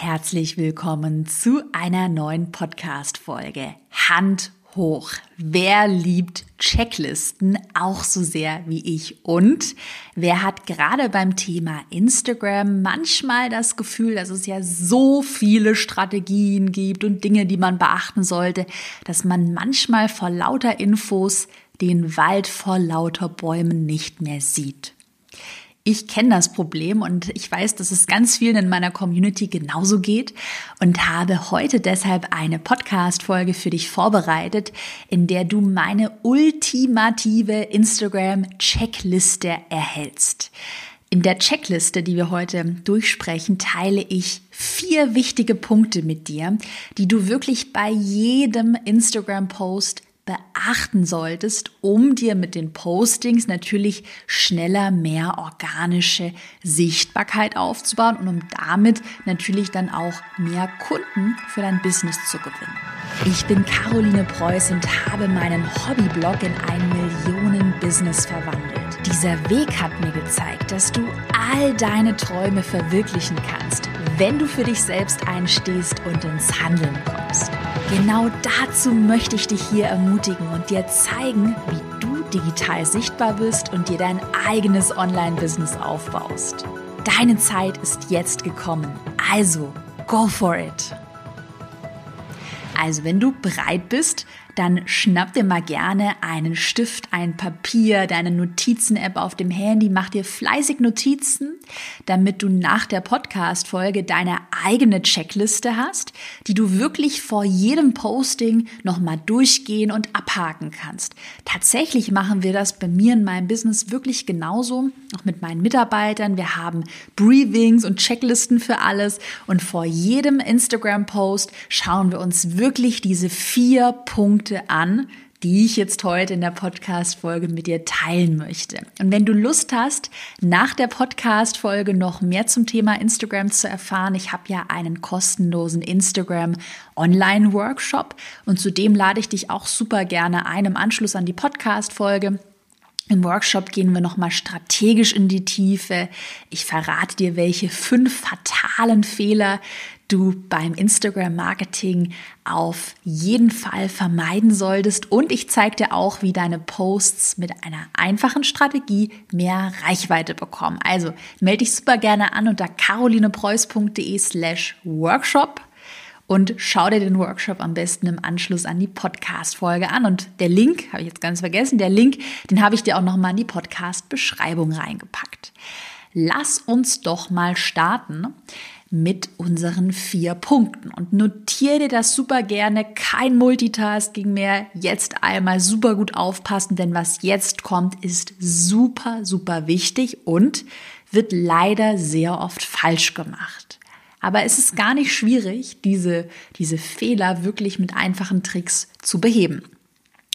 Herzlich willkommen zu einer neuen Podcast-Folge. Hand hoch. Wer liebt Checklisten auch so sehr wie ich? Und wer hat gerade beim Thema Instagram manchmal das Gefühl, dass es ja so viele Strategien gibt und Dinge, die man beachten sollte, dass man manchmal vor lauter Infos den Wald vor lauter Bäumen nicht mehr sieht? Ich kenne das Problem und ich weiß, dass es ganz vielen in meiner Community genauso geht und habe heute deshalb eine Podcast-Folge für dich vorbereitet, in der du meine ultimative Instagram-Checkliste erhältst. In der Checkliste, die wir heute durchsprechen, teile ich vier wichtige Punkte mit dir, die du wirklich bei jedem Instagram-Post beachten solltest, um dir mit den Postings natürlich schneller mehr organische Sichtbarkeit aufzubauen und um damit natürlich dann auch mehr Kunden für dein Business zu gewinnen. Ich bin Caroline Preuß und habe meinen Hobbyblog in ein Millionen-Business verwandelt. Dieser Weg hat mir gezeigt, dass du all deine Träume verwirklichen kannst, wenn du für dich selbst einstehst und ins Handeln kommst. Genau dazu möchte ich dich hier ermutigen und dir zeigen, wie du digital sichtbar bist und dir dein eigenes Online-Business aufbaust. Deine Zeit ist jetzt gekommen. Also, go for it! Also, wenn du bereit bist, dann schnapp dir mal gerne einen Stift, ein Papier, deine Notizen-App auf dem Handy, mach dir fleißig Notizen, damit du nach der Podcast-Folge deine eigene Checkliste hast, die du wirklich vor jedem Posting nochmal durchgehen und abhaken kannst. Tatsächlich machen wir das bei mir in meinem Business wirklich genauso, auch mit meinen Mitarbeitern. Wir haben Briefings und Checklisten für alles und vor jedem Instagram-Post schauen wir uns wirklich diese vier Punkte Punkte an, die ich jetzt heute in der Podcast-Folge mit dir teilen möchte. Und wenn du Lust hast, nach der Podcast-Folge noch mehr zum Thema Instagram zu erfahren, ich habe ja einen kostenlosen Instagram Online-Workshop und zudem lade ich dich auch super gerne ein im Anschluss an die Podcast-Folge. Im Workshop gehen wir nochmal strategisch in die Tiefe. Ich verrate dir, welche fünf fatalen Fehler du beim Instagram-Marketing auf jeden Fall vermeiden solltest. Und ich zeige dir auch, wie deine Posts mit einer einfachen Strategie mehr Reichweite bekommen. Also melde dich super gerne an unter carolinepreuß.de slash workshop und schau dir den Workshop am besten im Anschluss an die Podcast-Folge an. Und der Link, habe ich jetzt ganz vergessen, der Link, den habe ich dir auch nochmal in die Podcast-Beschreibung reingepackt. Lass uns doch mal starten mit unseren vier Punkten. Und notiere dir das super gerne. Kein Multitasking mehr. Jetzt einmal super gut aufpassen, denn was jetzt kommt, ist super, super wichtig und wird leider sehr oft falsch gemacht. Aber es ist gar nicht schwierig, diese, diese Fehler wirklich mit einfachen Tricks zu beheben.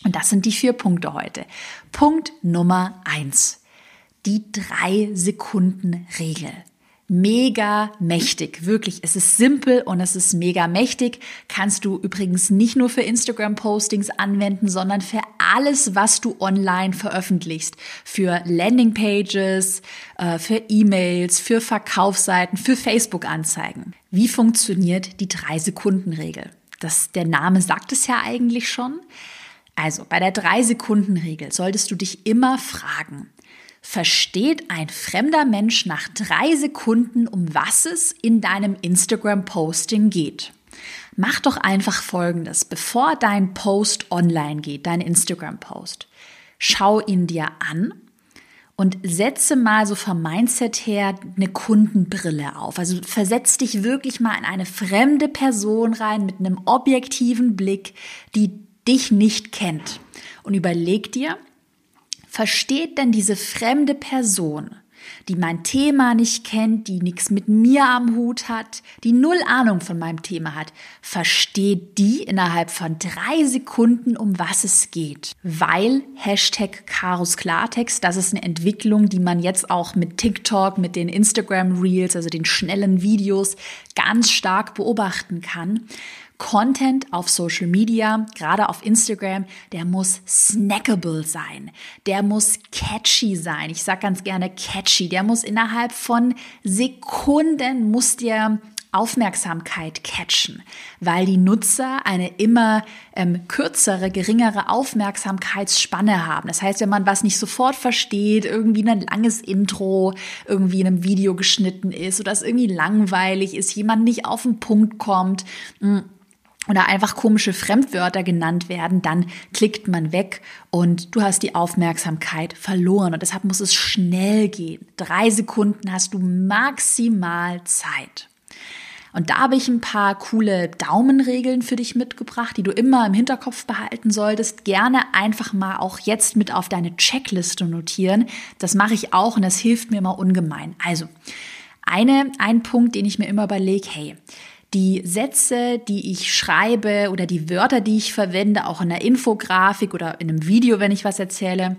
Und das sind die vier Punkte heute. Punkt Nummer eins. Die drei Sekunden Regel mega mächtig. Wirklich, es ist simpel und es ist mega mächtig. Kannst du übrigens nicht nur für Instagram-Postings anwenden, sondern für alles, was du online veröffentlichst. Für Landingpages, äh, für E-Mails, für Verkaufsseiten, für Facebook-Anzeigen. Wie funktioniert die Drei-Sekunden-Regel? Das, der Name sagt es ja eigentlich schon. Also bei der Drei-Sekunden-Regel solltest du dich immer fragen, versteht ein fremder Mensch nach drei Sekunden, um was es in deinem Instagram-Posting geht. Mach doch einfach Folgendes, bevor dein Post online geht, dein Instagram-Post. Schau ihn dir an und setze mal so vom Mindset her eine Kundenbrille auf. Also versetz dich wirklich mal in eine fremde Person rein mit einem objektiven Blick, die dich nicht kennt. Und überleg dir, versteht denn diese fremde Person, die mein Thema nicht kennt, die nichts mit mir am Hut hat, die null Ahnung von meinem Thema hat, versteht die innerhalb von drei Sekunden, um was es geht. Weil Hashtag Karus Klartext, das ist eine Entwicklung, die man jetzt auch mit TikTok, mit den Instagram Reels, also den schnellen Videos ganz stark beobachten kann. Content auf Social Media, gerade auf Instagram, der muss snackable sein. Der muss catchy sein. Ich sage ganz gerne catchy. Der muss innerhalb von Sekunden muss dir Aufmerksamkeit catchen, weil die Nutzer eine immer ähm, kürzere, geringere Aufmerksamkeitsspanne haben. Das heißt, wenn man was nicht sofort versteht, irgendwie ein langes Intro irgendwie in einem Video geschnitten ist oder es irgendwie langweilig ist, jemand nicht auf den Punkt kommt, mm, oder einfach komische Fremdwörter genannt werden, dann klickt man weg und du hast die Aufmerksamkeit verloren. Und deshalb muss es schnell gehen. Drei Sekunden hast du maximal Zeit. Und da habe ich ein paar coole Daumenregeln für dich mitgebracht, die du immer im Hinterkopf behalten solltest. Gerne einfach mal auch jetzt mit auf deine Checkliste notieren. Das mache ich auch und das hilft mir immer ungemein. Also, eine, ein Punkt, den ich mir immer überlege, hey, die Sätze, die ich schreibe oder die Wörter, die ich verwende, auch in der Infografik oder in einem Video, wenn ich was erzähle,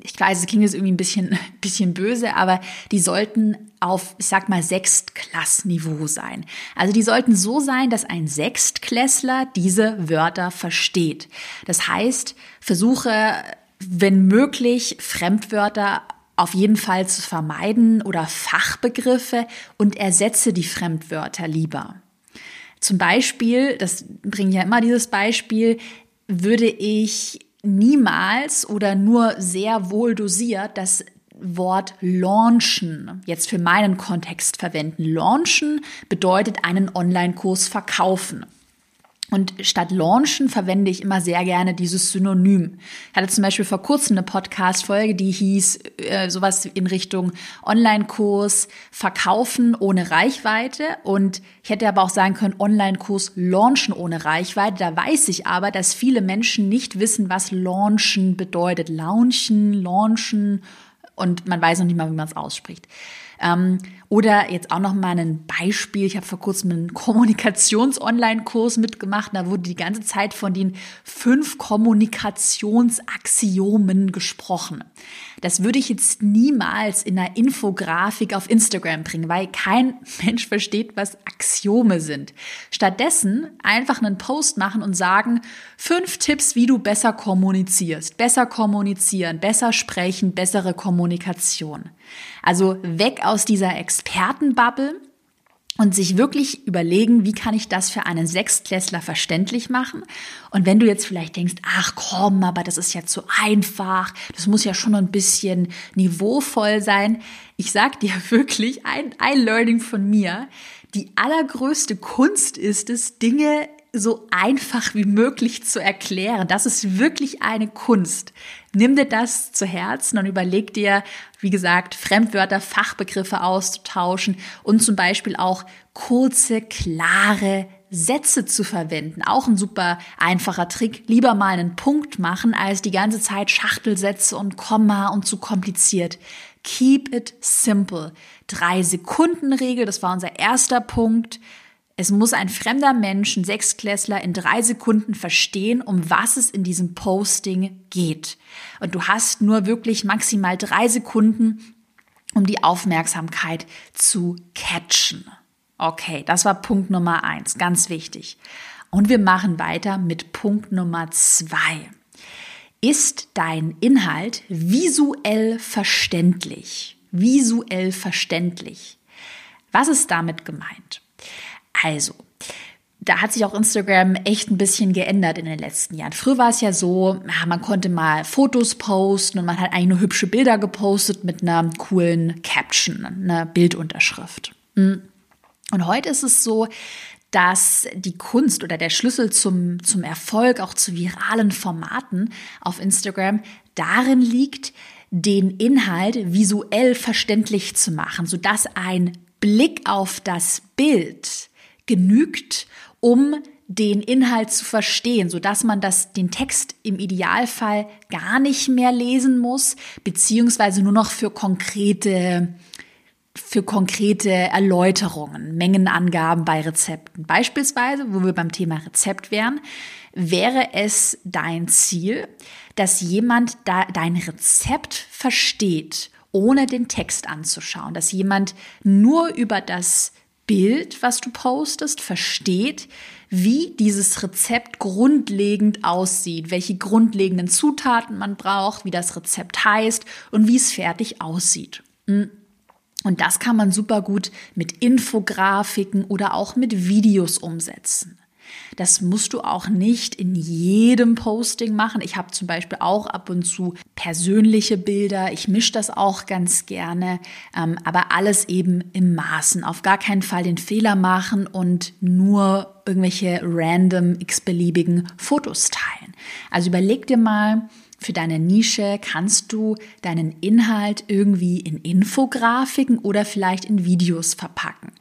ich weiß, es klingt jetzt irgendwie ein bisschen, bisschen böse, aber die sollten auf, ich sag mal, Sechstklassniveau sein. Also die sollten so sein, dass ein Sechstklässler diese Wörter versteht. Das heißt, versuche, wenn möglich, Fremdwörter auf jeden Fall zu vermeiden oder Fachbegriffe und ersetze die Fremdwörter lieber. Zum Beispiel, das bringe ich ja immer dieses Beispiel, würde ich niemals oder nur sehr wohl dosiert das Wort launchen jetzt für meinen Kontext verwenden. Launchen bedeutet einen Online-Kurs verkaufen. Und statt launchen verwende ich immer sehr gerne dieses Synonym. Ich hatte zum Beispiel vor kurzem eine Podcast-Folge, die hieß äh, sowas in Richtung Online-Kurs verkaufen ohne Reichweite. Und ich hätte aber auch sagen können, Online-Kurs launchen ohne Reichweite. Da weiß ich aber, dass viele Menschen nicht wissen, was launchen bedeutet. Launchen, launchen und man weiß noch nicht mal, wie man es ausspricht. Ähm, oder jetzt auch noch mal ein Beispiel. Ich habe vor kurzem einen Kommunikations-Online-Kurs mitgemacht. Da wurde die ganze Zeit von den fünf Kommunikationsaxiomen gesprochen. Das würde ich jetzt niemals in einer Infografik auf Instagram bringen, weil kein Mensch versteht, was Axiome sind. Stattdessen einfach einen Post machen und sagen, fünf Tipps, wie du besser kommunizierst. Besser kommunizieren, besser sprechen, bessere Kommunikation. Also weg aus dieser Expertenbubble und sich wirklich überlegen, wie kann ich das für einen Sechstklässler verständlich machen? Und wenn du jetzt vielleicht denkst, ach komm, aber das ist ja zu einfach, das muss ja schon ein bisschen niveauvoll sein. Ich sag dir wirklich ein, ein Learning von mir. Die allergrößte Kunst ist es, Dinge so einfach wie möglich zu erklären. Das ist wirklich eine Kunst. Nimm dir das zu Herzen und überleg dir, wie gesagt, Fremdwörter, Fachbegriffe auszutauschen und zum Beispiel auch kurze, klare Sätze zu verwenden. Auch ein super einfacher Trick. Lieber mal einen Punkt machen, als die ganze Zeit Schachtelsätze und Komma und zu kompliziert. Keep it simple. Drei Sekunden Regel, das war unser erster Punkt. Es muss ein fremder Mensch, ein Sechsklässler, in drei Sekunden verstehen, um was es in diesem Posting geht. Und du hast nur wirklich maximal drei Sekunden, um die Aufmerksamkeit zu catchen. Okay, das war Punkt Nummer eins, ganz wichtig. Und wir machen weiter mit Punkt Nummer zwei. Ist dein Inhalt visuell verständlich? Visuell verständlich. Was ist damit gemeint? Also, da hat sich auch Instagram echt ein bisschen geändert in den letzten Jahren. Früher war es ja so, man konnte mal Fotos posten und man hat eigentlich nur hübsche Bilder gepostet mit einer coolen Caption, einer Bildunterschrift. Hm. Und heute ist es so, dass die Kunst oder der Schlüssel zum, zum Erfolg, auch zu viralen Formaten auf Instagram darin liegt, den Inhalt visuell verständlich zu machen, sodass ein Blick auf das Bild genügt, um den Inhalt zu verstehen, so dass man das, den Text im Idealfall gar nicht mehr lesen muss, beziehungsweise nur noch für konkrete, für konkrete Erläuterungen, Mengenangaben bei Rezepten. Beispielsweise, wo wir beim Thema Rezept wären, wäre es dein Ziel, dass jemand da dein Rezept versteht, ohne den Text anzuschauen, dass jemand nur über das Bild, was du postest, versteht, wie dieses Rezept grundlegend aussieht, welche grundlegenden Zutaten man braucht, wie das Rezept heißt und wie es fertig aussieht. Hm. Und das kann man super gut mit Infografiken oder auch mit Videos umsetzen. Das musst du auch nicht in jedem Posting machen. Ich habe zum Beispiel auch ab und zu persönliche Bilder. Ich mische das auch ganz gerne, ähm, aber alles eben im Maßen. Auf gar keinen Fall den Fehler machen und nur irgendwelche random x-beliebigen Fotos teilen. Also überleg dir mal, für deine Nische kannst du deinen Inhalt irgendwie in Infografiken oder vielleicht in Videos verpacken.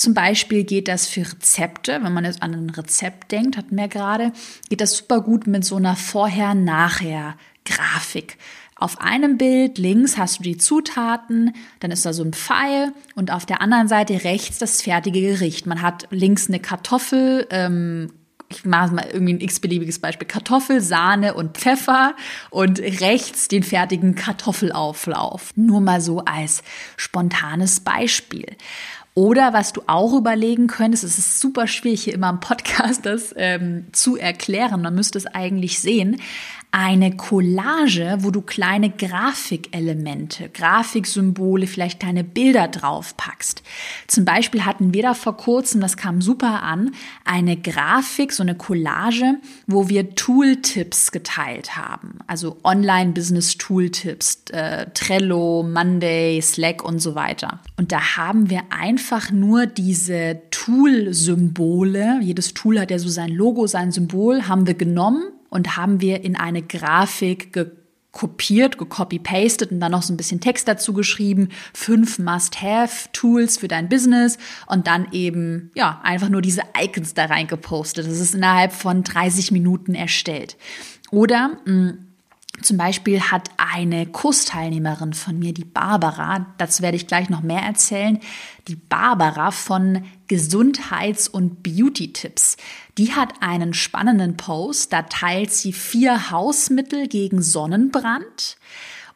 Zum Beispiel geht das für Rezepte, wenn man jetzt an ein Rezept denkt, hatten wir gerade, geht das super gut mit so einer Vorher-Nachher-Grafik. Auf einem Bild links hast du die Zutaten, dann ist da so ein Pfeil und auf der anderen Seite rechts das fertige Gericht. Man hat links eine Kartoffel, ähm, ich mache mal irgendwie ein x-beliebiges Beispiel, Kartoffel, Sahne und Pfeffer und rechts den fertigen Kartoffelauflauf. Nur mal so als spontanes Beispiel. Oder was du auch überlegen könntest, es ist super schwierig hier immer im Podcast das ähm, zu erklären, man müsste es eigentlich sehen, eine Collage, wo du kleine Grafikelemente, Grafiksymbole, vielleicht kleine Bilder draufpackst. Zum Beispiel hatten wir da vor kurzem, das kam super an, eine Grafik, so eine Collage, wo wir Tooltips geteilt haben. Also Online-Business-Tooltips, äh, Trello, Monday, Slack und so weiter. Und da haben wir einfach nur diese Tool-Symbole, jedes Tool hat ja so sein Logo, sein Symbol, haben wir genommen und haben wir in eine Grafik gekopiert, gecopy-pastet und dann noch so ein bisschen Text dazu geschrieben. Fünf Must-Have-Tools für dein Business und dann eben, ja, einfach nur diese Icons da reingepostet. Das ist innerhalb von 30 Minuten erstellt. Oder, mh, mm, zum Beispiel hat eine Kursteilnehmerin von mir, die Barbara, dazu werde ich gleich noch mehr erzählen, die Barbara von Gesundheits- und Beauty-Tipps. Die hat einen spannenden Post, da teilt sie vier Hausmittel gegen Sonnenbrand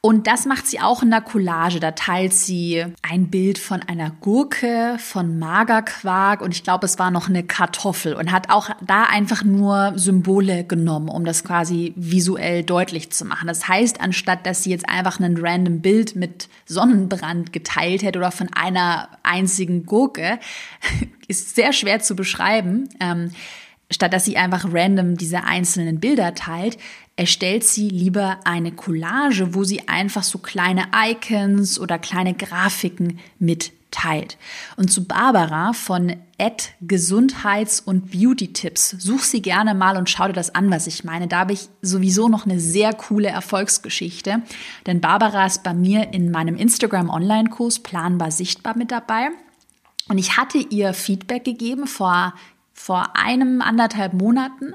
und das macht sie auch in der Collage. Da teilt sie ein Bild von einer Gurke, von Magerquark und ich glaube, es war noch eine Kartoffel und hat auch da einfach nur Symbole genommen, um das quasi visuell deutlich zu machen. Das heißt, anstatt dass sie jetzt einfach ein random Bild mit Sonnenbrand geteilt hätte oder von einer einzigen Gurke, ist sehr schwer zu beschreiben. Ähm, statt dass sie einfach random diese einzelnen Bilder teilt, erstellt sie lieber eine Collage, wo sie einfach so kleine Icons oder kleine Grafiken mitteilt. Und zu Barbara von Ad Gesundheits- und Beauty-Tipps. Such sie gerne mal und schau dir das an, was ich meine. Da habe ich sowieso noch eine sehr coole Erfolgsgeschichte. Denn Barbara ist bei mir in meinem Instagram-Online-Kurs Planbar Sichtbar mit dabei. Und ich hatte ihr Feedback gegeben vor, vor einem, anderthalb Monaten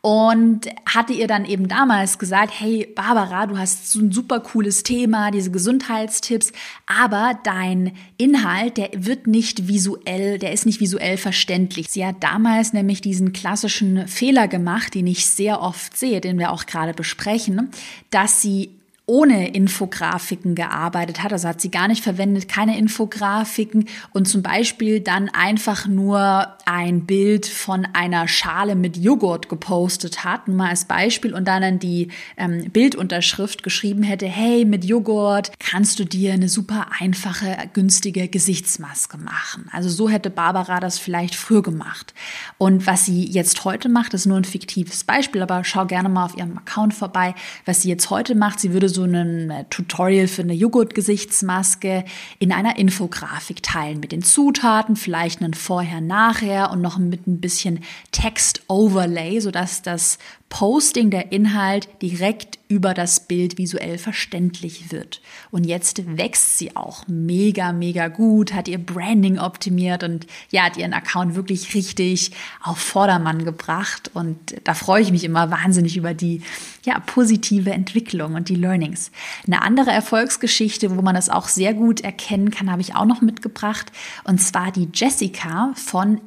und hatte ihr dann eben damals gesagt, hey Barbara, du hast so ein super cooles Thema, diese Gesundheitstipps, aber dein Inhalt, der wird nicht visuell, der ist nicht visuell verständlich. Sie hat damals nämlich diesen klassischen Fehler gemacht, den ich sehr oft sehe, den wir auch gerade besprechen, dass sie ohne Infografiken gearbeitet hat. Also hat sie gar nicht verwendet, keine Infografiken und zum Beispiel dann einfach nur ein Bild von einer Schale mit Joghurt gepostet hat, nur mal als Beispiel und dann in die ähm, Bildunterschrift geschrieben hätte, hey, mit Joghurt kannst du dir eine super einfache, günstige Gesichtsmaske machen. Also so hätte Barbara das vielleicht früher gemacht. Und was sie jetzt heute macht, ist nur ein fiktives Beispiel, aber schau gerne mal auf ihrem Account vorbei. Was sie jetzt heute macht, sie würde so so ein äh, Tutorial für eine Joghurt-Gesichtsmaske in einer Infografik teilen mit den Zutaten, vielleicht einen Vorher-Nachher und noch mit ein bisschen Text-Overlay, sodass das Posting, der Inhalt direkt über das Bild visuell verständlich wird. Und jetzt wächst sie auch mega, mega gut, hat ihr Branding optimiert und ja, hat ihren Account wirklich richtig auf Vordermann gebracht. Und da freue ich mich immer wahnsinnig über die ja, positive Entwicklung und die Learnings. Eine andere Erfolgsgeschichte, wo man das auch sehr gut erkennen kann, habe ich auch noch mitgebracht. Und zwar die Jessica von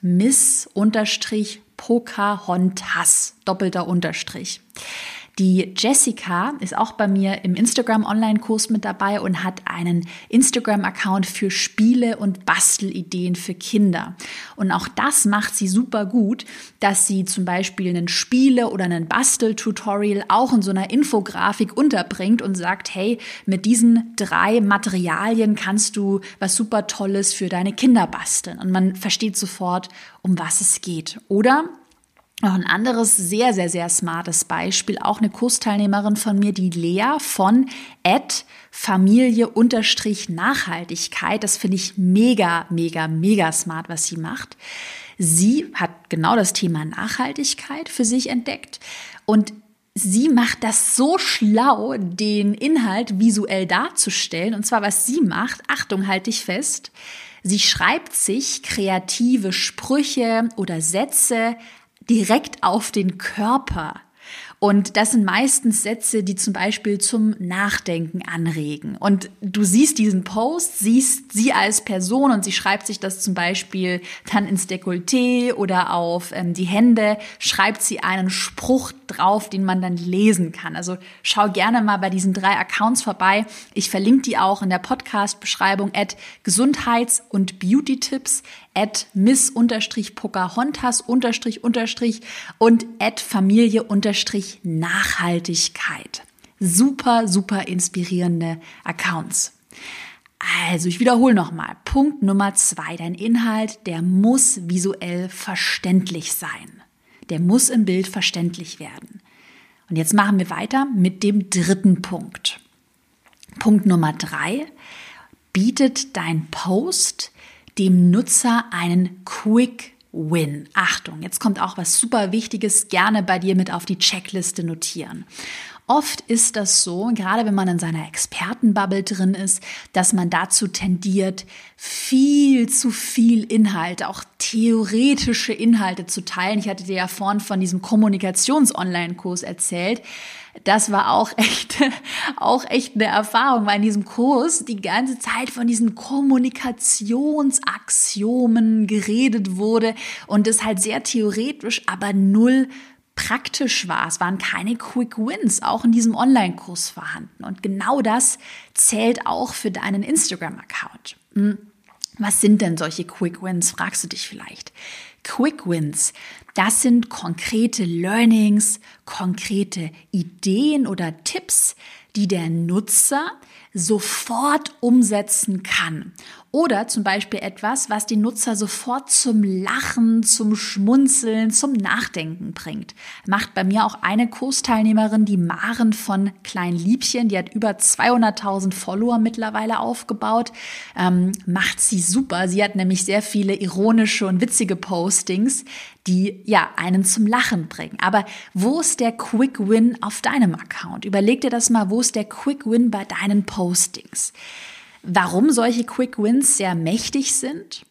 miss Pocahontas, doppelter Unterstrich. Die Jessica ist auch bei mir im Instagram Online-Kurs mit dabei und hat einen Instagram-Account für Spiele und Bastelideen für Kinder. Und auch das macht sie super gut, dass sie zum Beispiel einen Spiele- oder einen Bastel-Tutorial auch in so einer Infografik unterbringt und sagt, hey, mit diesen drei Materialien kannst du was super Tolles für deine Kinder basteln. Und man versteht sofort, um was es geht. Oder noch ein anderes sehr, sehr, sehr smartes Beispiel, auch eine Kursteilnehmerin von mir, die Lea von Ed Familie unterstrich Nachhaltigkeit. Das finde ich mega, mega, mega smart, was sie macht. Sie hat genau das Thema Nachhaltigkeit für sich entdeckt und sie macht das so schlau, den Inhalt visuell darzustellen. Und zwar, was sie macht, Achtung, halte ich fest. Sie schreibt sich kreative Sprüche oder Sätze direkt auf den Körper. Und das sind meistens Sätze, die zum Beispiel zum Nachdenken anregen. Und du siehst diesen Post, siehst sie als Person und sie schreibt sich das zum Beispiel dann ins Dekolleté oder auf ähm, die Hände, schreibt sie einen Spruch drauf, den man dann lesen kann. Also schau gerne mal bei diesen drei Accounts vorbei. Ich verlinke die auch in der Podcast-Beschreibung at Gesundheits- und Beauty-Tipps at miss unterstrich Pocahontas unterstrich unterstrich und at Familie unterstrich Nachhaltigkeit. Super, super inspirierende Accounts. Also, ich wiederhole nochmal. Punkt Nummer zwei. Dein Inhalt, der muss visuell verständlich sein. Der muss im Bild verständlich werden. Und jetzt machen wir weiter mit dem dritten Punkt. Punkt Nummer drei. Bietet dein Post dem Nutzer einen Quick Win. Achtung, jetzt kommt auch was super Wichtiges, gerne bei dir mit auf die Checkliste notieren. Oft ist das so, gerade wenn man in seiner Expertenbubble drin ist, dass man dazu tendiert, viel zu viel Inhalt, auch theoretische Inhalte zu teilen. Ich hatte dir ja vorhin von diesem Kommunikations-Online-Kurs erzählt das war auch echt, auch echt eine Erfahrung, weil in diesem Kurs die ganze Zeit von diesen Kommunikationsaxiomen geredet wurde und es halt sehr theoretisch, aber null praktisch war. Es waren keine Quick Wins, auch in diesem Online-Kurs vorhanden. Und genau das zählt auch für deinen Instagram-Account. Hm. Was sind denn solche Quick Wins, fragst du dich vielleicht. Quick Wins, das sind konkrete Learnings, konkrete Ideen oder Tipps, die der Nutzer sofort umsetzen kann. Oder zum Beispiel etwas, was die Nutzer sofort zum Lachen, zum Schmunzeln, zum Nachdenken bringt. Macht bei mir auch eine Kursteilnehmerin, die Maren von Klein Liebchen, die hat über 200.000 Follower mittlerweile aufgebaut. Ähm, macht sie super. Sie hat nämlich sehr viele ironische und witzige Postings, die ja einen zum Lachen bringen. Aber wo ist der Quick Win auf deinem Account? Überleg dir das mal, wo ist der Quick Win bei deinen Postings? Warum solche Quick Wins sehr mächtig sind?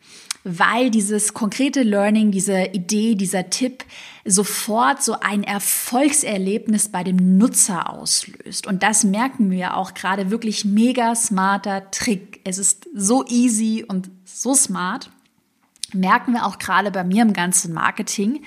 Weil dieses konkrete Learning, diese Idee, dieser Tipp sofort so ein Erfolgserlebnis bei dem Nutzer auslöst. Und das merken wir auch gerade wirklich mega smarter Trick. Es ist so easy und so smart. Merken wir auch gerade bei mir im ganzen Marketing.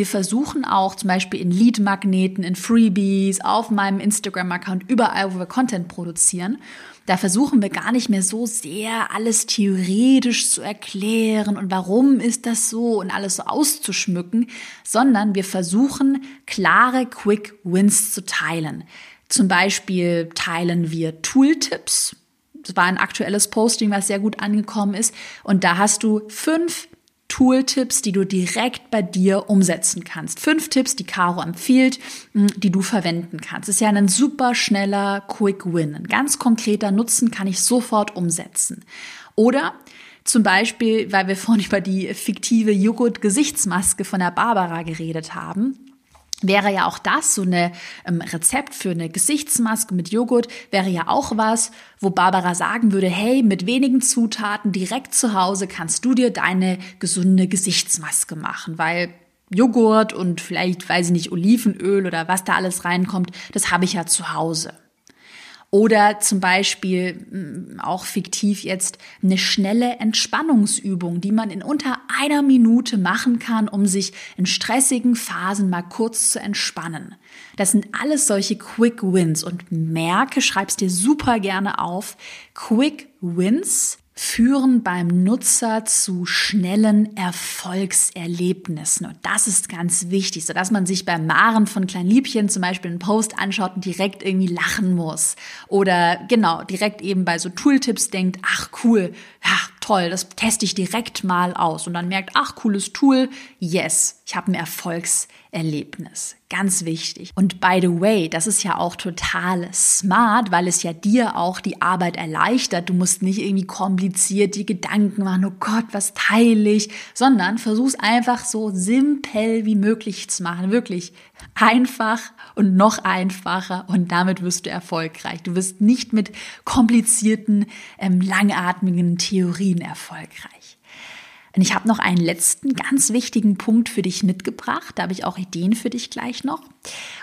Wir versuchen auch zum Beispiel in Lead-Magneten, in Freebies, auf meinem Instagram-Account, überall, wo wir Content produzieren, da versuchen wir gar nicht mehr so sehr alles theoretisch zu erklären und warum ist das so und alles so auszuschmücken, sondern wir versuchen klare Quick Wins zu teilen. Zum Beispiel teilen wir Tooltips. Das war ein aktuelles Posting, was sehr gut angekommen ist. Und da hast du fünf Tooltips, die du direkt bei dir umsetzen kannst. Fünf Tipps, die Caro empfiehlt, hm, die du verwenden kannst. Ist ja ein super schneller Quick Win. Ein ganz konkreter Nutzen kann ich sofort umsetzen. Oder zum Beispiel, weil wir vorhin über die fiktive Joghurt-Gesichtsmaske von der Barbara geredet haben wäre ja auch das, so eine ähm, Rezept für eine Gesichtsmaske mit Joghurt, wäre ja auch was, wo Barbara sagen würde, hey, mit wenigen Zutaten direkt zu Hause kannst du dir deine gesunde Gesichtsmaske machen, weil Joghurt und vielleicht, weiß ich nicht, Olivenöl oder was da alles reinkommt, das habe ich ja zu Hause. Oder zum Beispiel mm, auch fiktiv jetzt eine schnelle Entspannungsübung, die man in unter einer Minute machen kann, um sich in stressigen Phasen mal kurz zu entspannen. Das sind alles solche Quick Wins und merke, schreib's dir super gerne auf. Quick Wins führen beim Nutzer zu schnellen Erfolgserlebnissen. Und das ist ganz wichtig, sodass man sich beim Maren von Kleinliebchen zum Beispiel einen Post anschaut und direkt irgendwie lachen muss. Oder genau, direkt eben bei so Tooltips denkt, ach cool, ja, toll, das teste ich direkt mal aus. Und dann merkt, ach cooles Tool, yes, ich habe ein Erfolgserlebnis. Ganz wichtig. Und by the way, das ist ja auch total smart, weil es ja dir auch die Arbeit erleichtert. Du musst nicht irgendwie kompliziert die Gedanken machen, oh Gott, was teile ich, sondern versuch's einfach so simpel wie möglich zu machen. Wirklich einfach und noch einfacher und damit wirst du erfolgreich. Du wirst nicht mit komplizierten, ähm, langatmigen Theorien erfolgreich. Und ich habe noch einen letzten ganz wichtigen Punkt für dich mitgebracht. Da habe ich auch Ideen für dich gleich noch.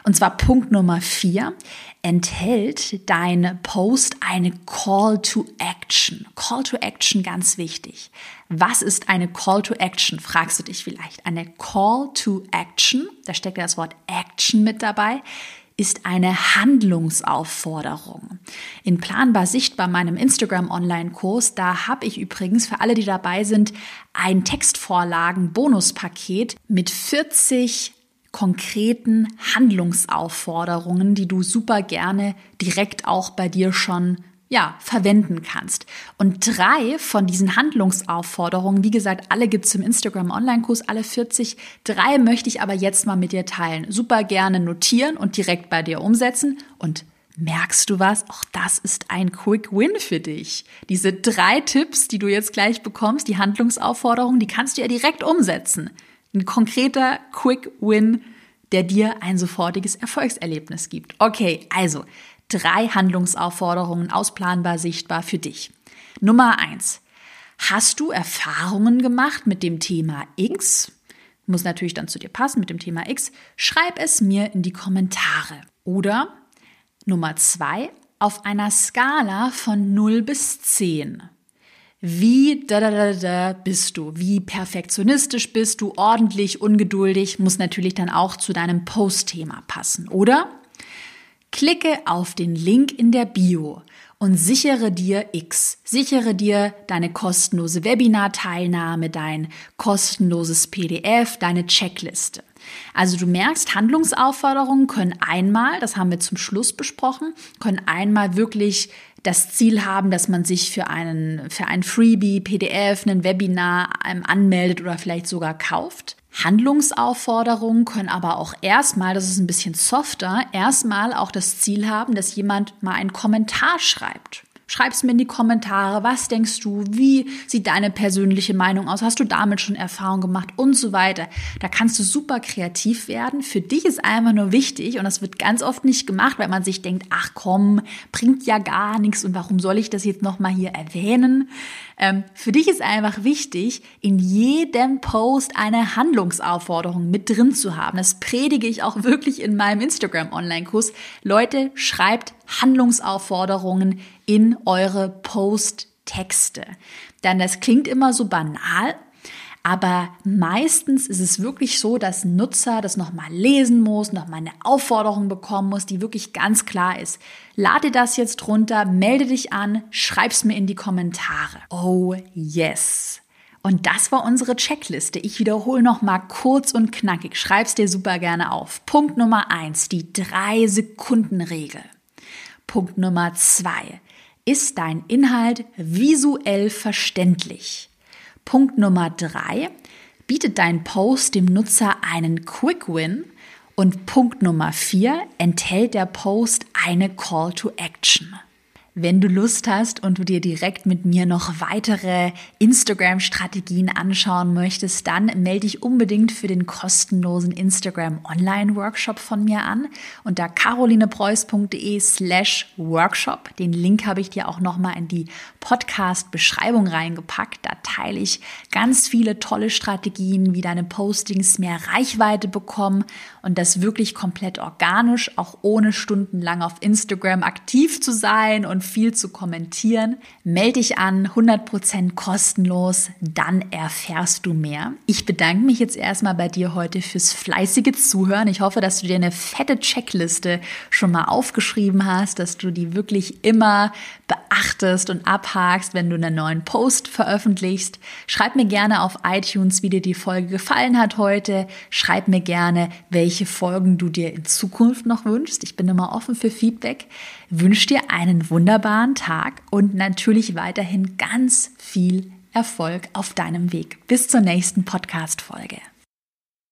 Und zwar Punkt Nummer vier. Enthält dein Post eine Call to Action? Call to Action ganz wichtig. Was ist eine Call to Action? Fragst du dich vielleicht. Eine Call to Action, da steckt ja das Wort Action mit dabei, ist eine Handlungsaufforderung. In Planbar Sichtbar, meinem Instagram-Online-Kurs, da habe ich übrigens für alle, die dabei sind, ein Textvorlagen-Bonuspaket mit 40 konkreten Handlungsaufforderungen, die du super gerne direkt auch bei dir schon ja, verwenden kannst. Und drei von diesen Handlungsaufforderungen, wie gesagt, alle gibt's im Instagram Online-Kurs, alle 40. Drei möchte ich aber jetzt mal mit dir teilen. Super gerne notieren und direkt bei dir umsetzen. Und merkst du was? Auch das ist ein Quick Win für dich. Diese drei Tipps, die du jetzt gleich bekommst, die Handlungsaufforderungen, die kannst du ja direkt umsetzen. Ein konkreter Quick Win, der dir ein sofortiges Erfolgserlebnis gibt. Okay, also drei Handlungsaufforderungen ausplanbar sichtbar für dich. Nummer eins. Hast du Erfahrungen gemacht mit dem Thema X? Muss natürlich dann zu dir passen mit dem Thema X. Schreib es mir in die Kommentare. Oder Nummer zwei, auf einer Skala von 0 bis 10. Wie da, da, da, da bist du? Wie perfektionistisch bist du? Ordentlich, ungeduldig? Muss natürlich dann auch zu deinem Postthema passen, oder? Klicke auf den Link in der Bio und sichere dir X. Sichere dir deine kostenlose Webinar-Teilnahme, dein kostenloses PDF, deine Checkliste. Also du merkst, Handlungsaufforderungen können einmal, das haben wir zum Schluss besprochen, können einmal wirklich das Ziel haben, dass man sich für einen, für ein Freebie, PDF, ein Webinar ähm, anmeldet oder vielleicht sogar kauft. Handlungsaufforderungen können aber auch erstmal, das ist ein bisschen softer, erstmal auch das Ziel haben, dass jemand mal einen Kommentar schreibt. Schreib's mir in die Kommentare, was denkst du, wie sieht deine persönliche Meinung aus, hast du damit schon Erfahrung gemacht und so weiter. Da kannst du super kreativ werden. Für dich ist einfach nur wichtig und das wird ganz oft nicht gemacht, weil man sich denkt, ach komm, bringt ja gar nichts und warum soll ich das jetzt nochmal hier erwähnen? Ähm, für dich ist einfach wichtig, in jedem Post eine Handlungsaufforderung mit drin zu haben. Das predige ich auch wirklich in meinem Instagram Online-Kurs. Leute, schreibt Handlungsaufforderungen in eure Posttexte. Denn das klingt immer so banal, aber meistens ist es wirklich so, dass Nutzer das nochmal lesen muss, nochmal eine Aufforderung bekommen muss, die wirklich ganz klar ist. Lade das jetzt runter, melde dich an, schreib's mir in die Kommentare. Oh yes. Und das war unsere Checkliste. Ich wiederhole noch mal kurz und knackig. Schreib's dir super gerne auf. Punkt Nummer eins: die drei Sekunden Regel. Punkt Nummer zwei: ist dein Inhalt visuell verständlich? Punkt Nummer drei, bietet dein Post dem Nutzer einen Quick Win? Und Punkt Nummer vier, enthält der Post eine Call to Action? Wenn du Lust hast und du dir direkt mit mir noch weitere Instagram-Strategien anschauen möchtest, dann melde dich unbedingt für den kostenlosen Instagram Online-Workshop von mir an unter carolinepreuß.de slash Workshop. Den Link habe ich dir auch nochmal in die Podcast-Beschreibung reingepackt. Da teile ich ganz viele tolle Strategien, wie deine Postings mehr Reichweite bekommen und das wirklich komplett organisch, auch ohne stundenlang auf Instagram aktiv zu sein und viel zu kommentieren. Melde dich an, 100% kostenlos, dann erfährst du mehr. Ich bedanke mich jetzt erstmal bei dir heute fürs fleißige Zuhören. Ich hoffe, dass du dir eine fette Checkliste schon mal aufgeschrieben hast, dass du die wirklich immer beachtest und abhakst, wenn du einen neuen Post veröffentlichst. Schreib mir gerne auf iTunes, wie dir die Folge gefallen hat heute. Schreib mir gerne, welche Folgen du dir in Zukunft noch wünschst. Ich bin immer offen für Feedback. Wünsche dir einen wunderbaren Tag und natürlich weiterhin ganz viel Erfolg auf deinem Weg. Bis zur nächsten Podcast-Folge.